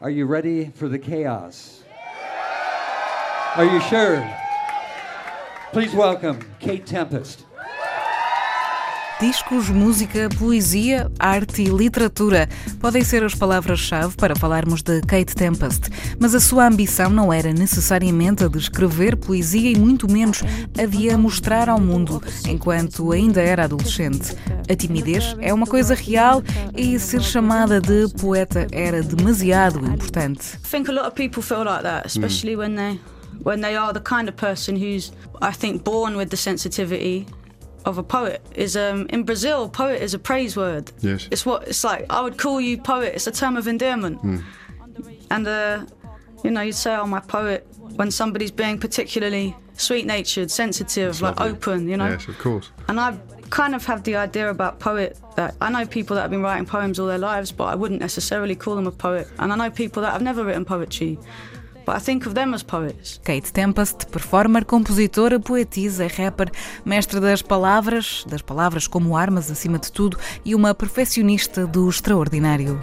Are you ready for the chaos? Are you sure? Please welcome Kate Tempest. Discos, música, poesia, arte e literatura podem ser as palavras-chave para falarmos de Kate Tempest, mas a sua ambição não era necessariamente a de escrever poesia e muito menos a de a mostrar ao mundo enquanto ainda era adolescente. A timidez é uma coisa real e ser chamada de poeta era demasiado importante. Think when they are the kind of person who's I think born with the sensitivity of a poet is um, in Brazil poet is a praise word. Yes. It's what it's like I would call you poet. It's a term of endearment. And uh, you know, you'd say oh my poet when somebody's being particularly sweet-natured, sensitive, like lovely. open, you know. Yes, of course. And I kind of have the idea about poet that I know people that have been writing poems all their lives, but I wouldn't necessarily call them a poet. And I know people that have never written poetry, Kate Tempest, performer, compositora, poetisa, rapper, mestre das palavras, das palavras como armas acima de tudo e uma perfeccionista do extraordinário.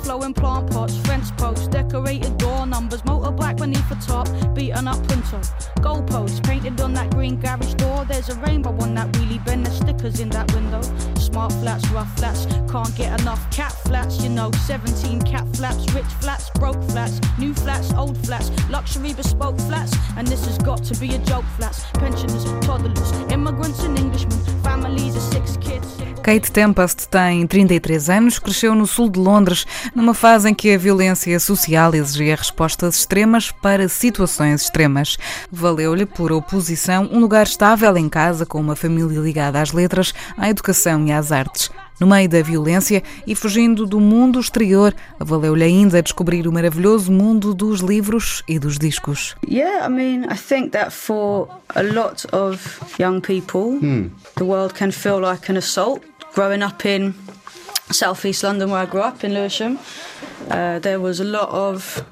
Overflowing plant pots, French posts, decorated door numbers, motorbike beneath the top, beaten up printer. Goalposts painted on that green garage door. There's a rainbow on that wheelie bin, there's stickers in that window. Smart flats, rough flats, can't get enough cat flats, you know. 17 cat flaps, rich flats, broke flats, new flats, old flats, luxury bespoke flats. And this has got to be a joke flats. Pensioners, toddlers, immigrants and Englishmen, families of six kids. Kate Tempest tem 33 anos, cresceu no sul de Londres, numa fase em que a violência social exigia respostas extremas para situações extremas. Valeu-lhe, por oposição, um lugar estável em casa com uma família ligada às letras, à educação e às artes. No meio da violência e fugindo do mundo exterior, valeu-lhe ainda descobrir o maravilhoso mundo dos livros e dos discos. Yeah, I mean, I think that for a lot of young people, the world can feel like an assault. Growing up in southeast London, where I grew up in Lewisham, uh, there was a lot of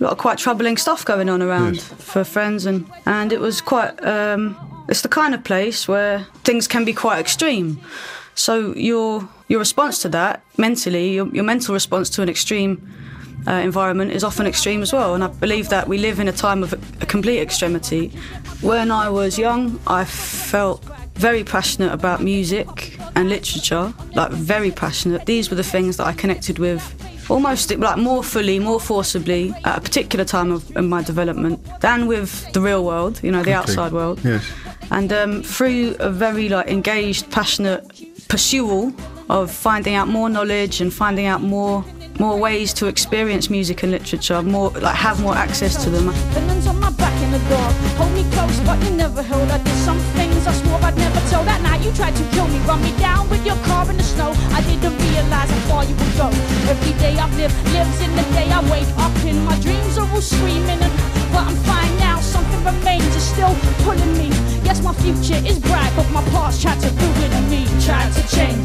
lot of quite troubling stuff going on around Yes. for friends, and and it was quite. Um, it's the kind of place where things can be quite extreme. So your your response to that mentally, your, your mental response to an extreme uh, environment is often extreme as well. And I believe that we live in a time of a complete extremity. When I was young, I felt very passionate about music and literature, like very passionate. These were the things that I connected with almost like more fully, more forcibly at a particular time of in my development than with the real world, you know, the outside world. Yes. And um, through a very like engaged, passionate pursuit of finding out more knowledge and finding out more more ways to experience music and literature, more like have more access to them. In the dark. Hold me close, but you never held. I did some things I swore I'd never tell. That night you tried to kill me, run me down with your car in the snow. I didn't realize how far you would go. Every day I've lived lives in the day I wake up in. My dreams are all screaming, and but I'm fine now. Something remains, it's still pulling me. Yes, my future is bright, but my past tried to ruin me. Tried to change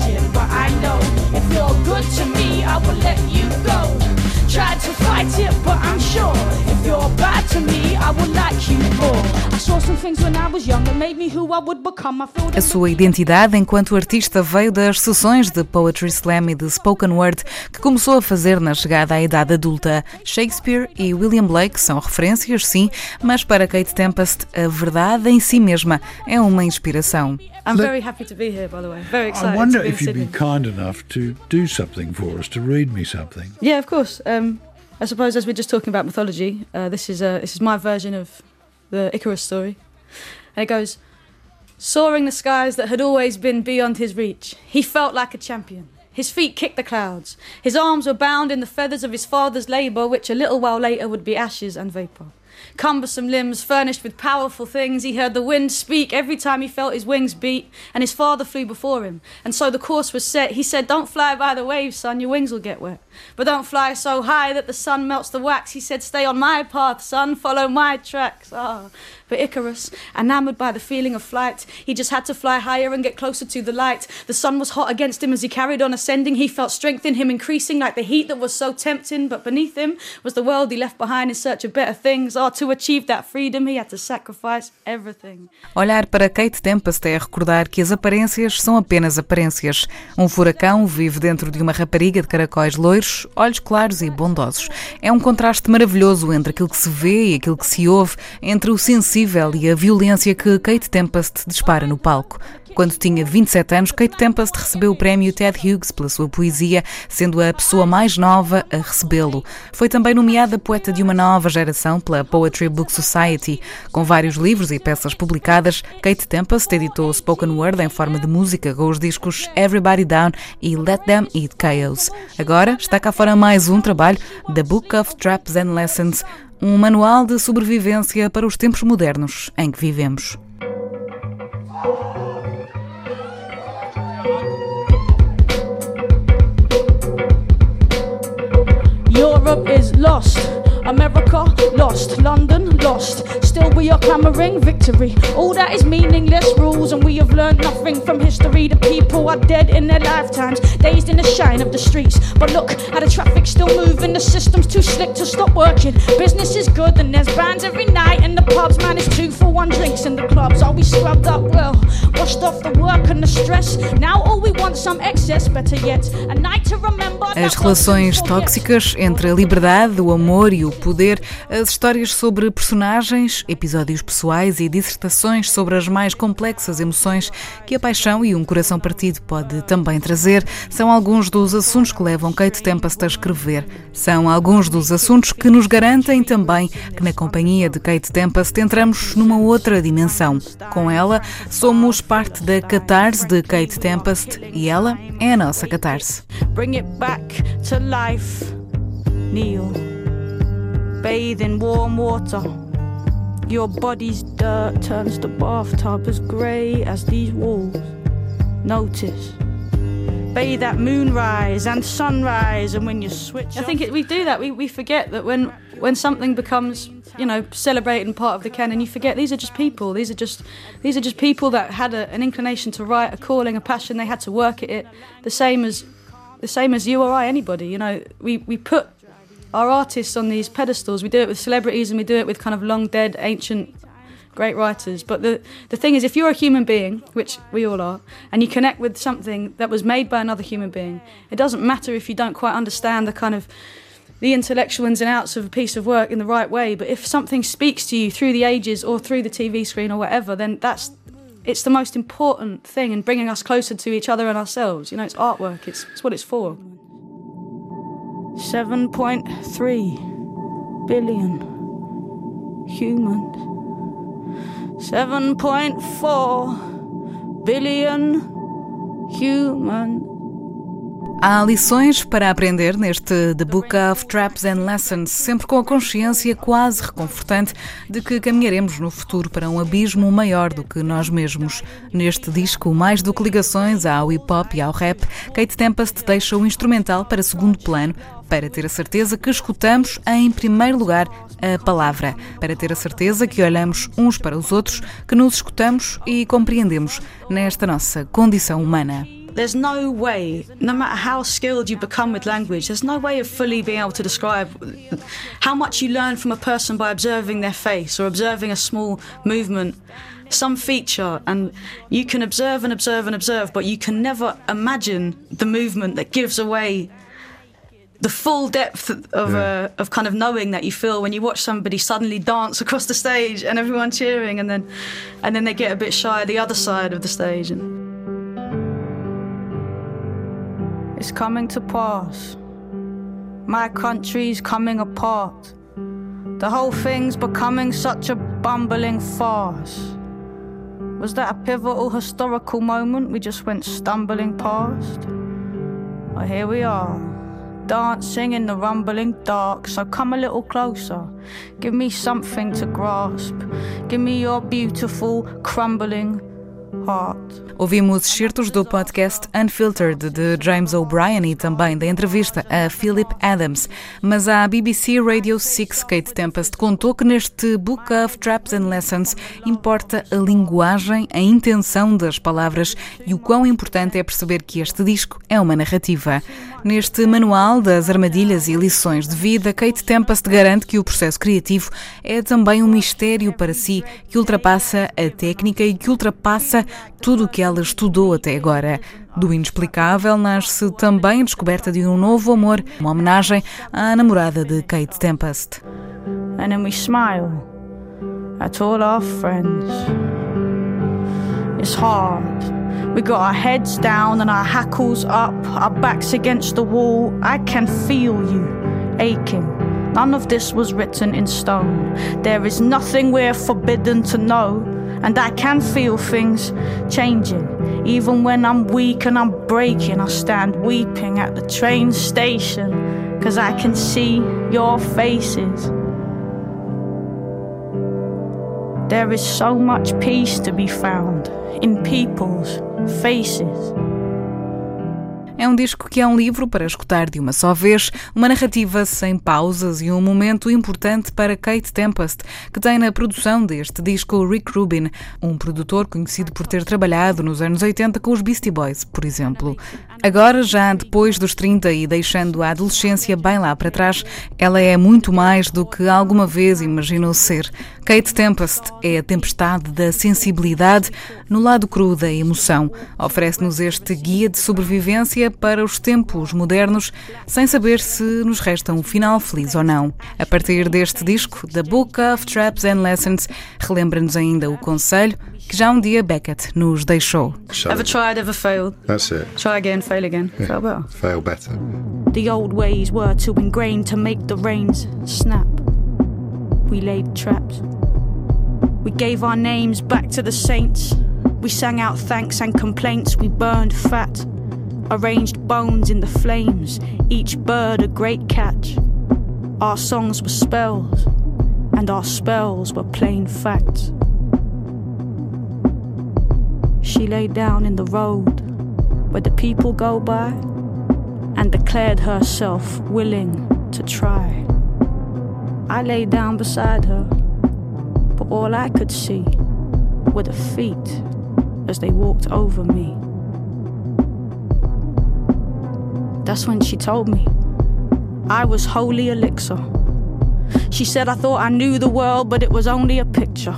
A sua identidade enquanto artista veio das sessões de Poetry Slam e de Spoken Word que começou a fazer na chegada à idade adulta. Shakespeare e William Blake são referências, sim, mas para Kate Tempest, a verdade em si mesma é uma inspiração. I'm very happy to be here, by the way. Very excited I wonder to be in if you'd be kind enough to do something for us, to read me something. Yeah, of course. Um, I suppose as we're just talking about mythology, uh, this is uh, this is my version of the Icarus story, and it goes: soaring the skies that had always been beyond his reach, he felt like a champion. His feet kicked the clouds. His arms were bound in the feathers of his father's labour, which a little while later would be ashes and vapour. Cumbersome limbs furnished with powerful things, he heard the wind speak every time he felt his wings beat, and his father flew before him. And so the course was set. He said, Don't fly by the waves, son, your wings will get wet. But don't fly so high that the sun melts the wax. He said, Stay on my path, son, follow my tracks. Ah. But Icarus, enamoured by the feeling of flight, he just had to fly higher and get closer to the light. The sun was hot against him as he carried on ascending. He felt strength in him increasing like the heat that was so tempting. But beneath him was the world he left behind in search of better things. Oh, Olhar para Kate Tempest é recordar que as aparências são apenas aparências. Um furacão vive dentro de uma rapariga de caracóis loiros, olhos claros e bondosos. É um contraste maravilhoso entre aquilo que se vê e aquilo que se ouve, entre o sensível e a violência que Kate Tempest dispara no palco. Quando tinha 27 anos, Kate Tempest recebeu o prémio Ted Hughes pela sua poesia, sendo a pessoa mais nova a recebê-lo. Foi também nomeada poeta de uma nova geração pela Poetry Book Society. Com vários livros e peças publicadas, Kate Tempest editou spoken word em forma de música com os discos Everybody Down e Let Them Eat Chaos. Agora está cá fora mais um trabalho, The Book of Traps and Lessons, um manual de sobrevivência para os tempos modernos em que vivemos. Europe is lost. America lost, London lost. Still, we are clamoring victory. All that is meaningless rules, and we have learned nothing from history. The people are dead in their lifetimes, dazed in the shine of the streets. But look how the traffic's still moving, the system's too slick to stop working. Business is good, and there's bands every night in the pubs. Man, it's two for one drinks in the clubs. Are we scrubbed up well? Washed off the work and the stress. Now all we want some excess, better yet, a night to remember. As relações tóxicas entre a liberdade, o amor e o poder, as histórias sobre personagens, episódios pessoais e dissertações sobre as mais complexas emoções que a paixão e um coração partido pode também trazer, são alguns dos assuntos que levam Kate Tempest a escrever. São alguns dos assuntos que nos garantem também que na companhia de Kate Tempest entramos numa outra dimensão. Com ela, somos parte da catarse de Kate Tempest e ela é a nossa catarse. Bring it back to life, Neil. Bathe in warm water. Your body's dirt turns the bathtub as grey as these walls. Notice. Bathe at moonrise and sunrise, and when you switch. I think it, we do that. We, we forget that when when something becomes you know celebrated and part of the canon, you forget these are just people. These are just these are just people that had a, an inclination to write, a calling, a passion. They had to work at it, the same as the same as you or I, anybody. You know, we we put our artists on these pedestals. We do it with celebrities and we do it with kind of long dead ancient great writers. But the, the thing is, if you're a human being, which we all are, and you connect with something that was made by another human being, it doesn't matter if you don't quite understand the kind of the intellectual ins and outs of a piece of work in the right way. But if something speaks to you through the ages or through the TV screen or whatever, then that's it's the most important thing in bringing us closer to each other and ourselves. You know, it's artwork. It's, it's what it's for. 7.3 billion humans. 7.4 billion humans. Há lições para aprender neste The Book of Traps and Lessons, sempre com a consciência quase reconfortante de que caminharemos no futuro para um abismo maior do que nós mesmos. Neste disco, mais do que ligações ao hip hop e ao rap, Kate Tempest deixa o instrumental para segundo plano, para ter a certeza que escutamos em primeiro lugar a palavra, para ter a certeza que olhamos uns para os outros, que nos escutamos e compreendemos nesta nossa condição humana. There's no way, no matter how skilled you become with language, there's no way of fully being able to describe how much you learn from a person by observing their face or observing a small movement, some feature. And you can observe and observe and observe, but you can never imagine the movement that gives away the full depth of uh, of kind of knowing that you feel when you watch somebody suddenly dance across the stage and everyone cheering and then and then they get a bit shy the other side of the stage and It's coming to pass. My country's coming apart. The whole thing's becoming such a bumbling farce. Was that a pivotal historical moment we just went stumbling past? Well, here we are, dancing in the rumbling dark. So come a little closer. Give me something to grasp. Give me your beautiful, crumbling heart. Ouvimos excertos do podcast Unfiltered de James O'Brien e também da entrevista a Philip Adams. Mas a BBC Radio 6 Kate Tempest contou que neste Book of Traps and Lessons importa a linguagem, a intenção das palavras e o quão importante é perceber que este disco é uma narrativa. Neste manual das armadilhas e lições de vida, Kate Tempest garante que o processo criativo é também um mistério para si, que ultrapassa a técnica e que ultrapassa tudo o que ela estudou até agora. Do inexplicável nasce também a descoberta de um novo amor, uma homenagem à namorada de Kate Tempest. And then we smile at all our friends. It's hard. We got our heads down and our hackles up, our backs against the wall. I can feel you aching. None of this was written in stone. There is nothing we're forbidden to know. And I can feel things changing. Even when I'm weak and I'm breaking, I stand weeping at the train station. Cause I can see your faces. There is so much peace to be found in people's faces. É um disco que é um livro para escutar de uma só vez, uma narrativa sem pausas e um momento importante para Kate Tempest, que tem na produção deste disco Rick Rubin, um produtor conhecido por ter trabalhado nos anos 80 com os Beastie Boys, por exemplo. Agora, já depois dos 30 e deixando a adolescência bem lá para trás, ela é muito mais do que alguma vez imaginou ser. Kate Tempest é a tempestade da sensibilidade no lado cru da emoção. Oferece-nos este guia de sobrevivência para os tempos modernos, sem saber se nos resta um final feliz ou não. A partir deste disco, The Book of Traps and Lessons, relembra-nos ainda o conselho que já um dia Beckett nos deixou. Ever tried, ever failed? That's it. Try again, fail again. Fail better. Fail better. The old ways were too ingrained to make the reins snap. We laid traps. We gave our names back to the saints. We sang out thanks and complaints. We burned fat. Arranged bones in the flames, each bird a great catch. Our songs were spells, and our spells were plain facts. She lay down in the road where the people go by and declared herself willing to try. I lay down beside her, but all I could see were the feet as they walked over me. That's when she told me I was holy elixir. She said I thought I knew the world, but it was only a picture.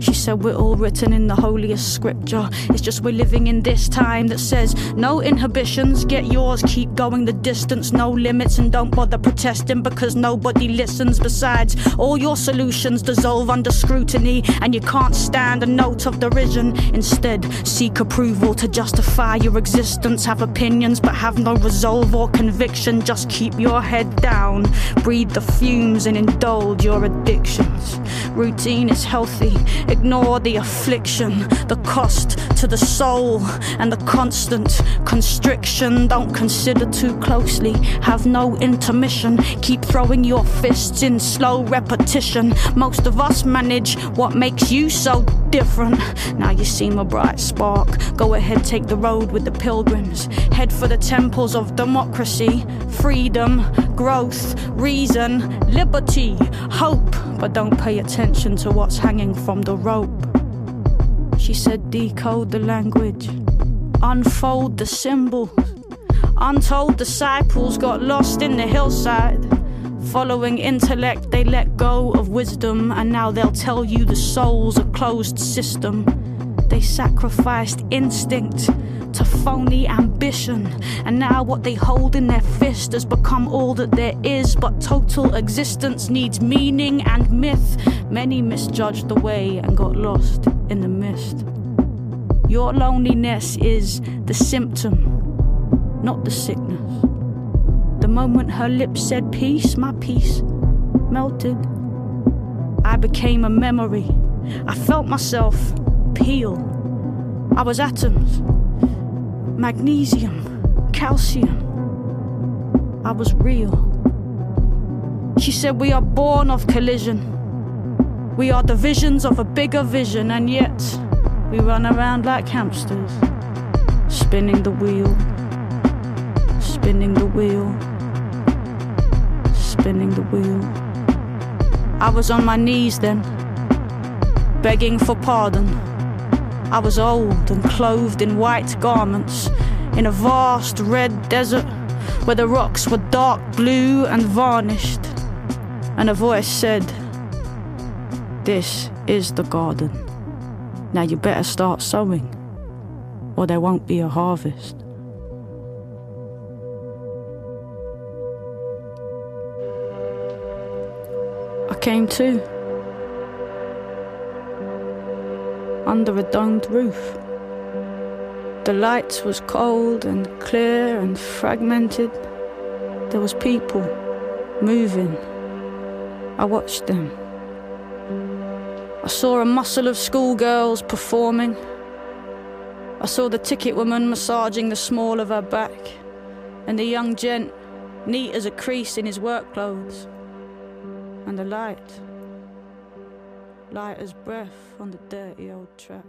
She said we're all written in the holiest scripture. It's just we're living in this time that says no inhibitions, get yours, keep going the distance, no limits, and don't bother protesting because nobody listens. Besides, all your solutions dissolve under scrutiny, and you can't stand a note of derision. Instead, seek approval to justify your existence. Have opinions, but have no resolve or conviction. Just keep your head down, breathe the fumes, and indulge your addictions. Routine is healthy. Ignore the affliction, the cost to the soul, and the constant constriction. Don't consider too closely, have no intermission. Keep throwing your fists in slow repetition. Most of us manage what makes you so different. Now you seem a bright spark. Go ahead, take the road with the pilgrims. Head for the temples of democracy, freedom, growth, reason, liberty, hope. But don't pay attention to what's hanging from the rope. She said, decode the language, unfold the symbols. Untold disciples got lost in the hillside. Following intellect, they let go of wisdom, and now they'll tell you the soul's a closed system. They sacrificed instinct to phony ambition, and now what they hold in their fist has become all that there is. But total existence needs meaning and myth. Many misjudged the way and got lost in the mist. Your loneliness is the symptom, not the sickness. The moment her lips said peace, my peace melted. I became a memory. I felt myself peel. I was atoms, magnesium, calcium. I was real. She said, We are born of collision. We are the visions of a bigger vision, and yet We run around like hamsters, spinning the wheel, spinning the wheel, spinning the wheel. I was on my knees then, begging for pardon. I was old and clothed in white garments in a vast red desert where the rocks were dark blue and varnished. And a voice said, This is the garden. Now you better start sowing, or there won't be a harvest. I came to under a domed roof. The light was cold and clear and fragmented. There was people moving. I watched them. I saw a muscle of schoolgirls performing. I saw the ticket woman massaging the small of her back, and the young gent neat as a crease in his work clothes. And the light, light as breath on the dirty old track.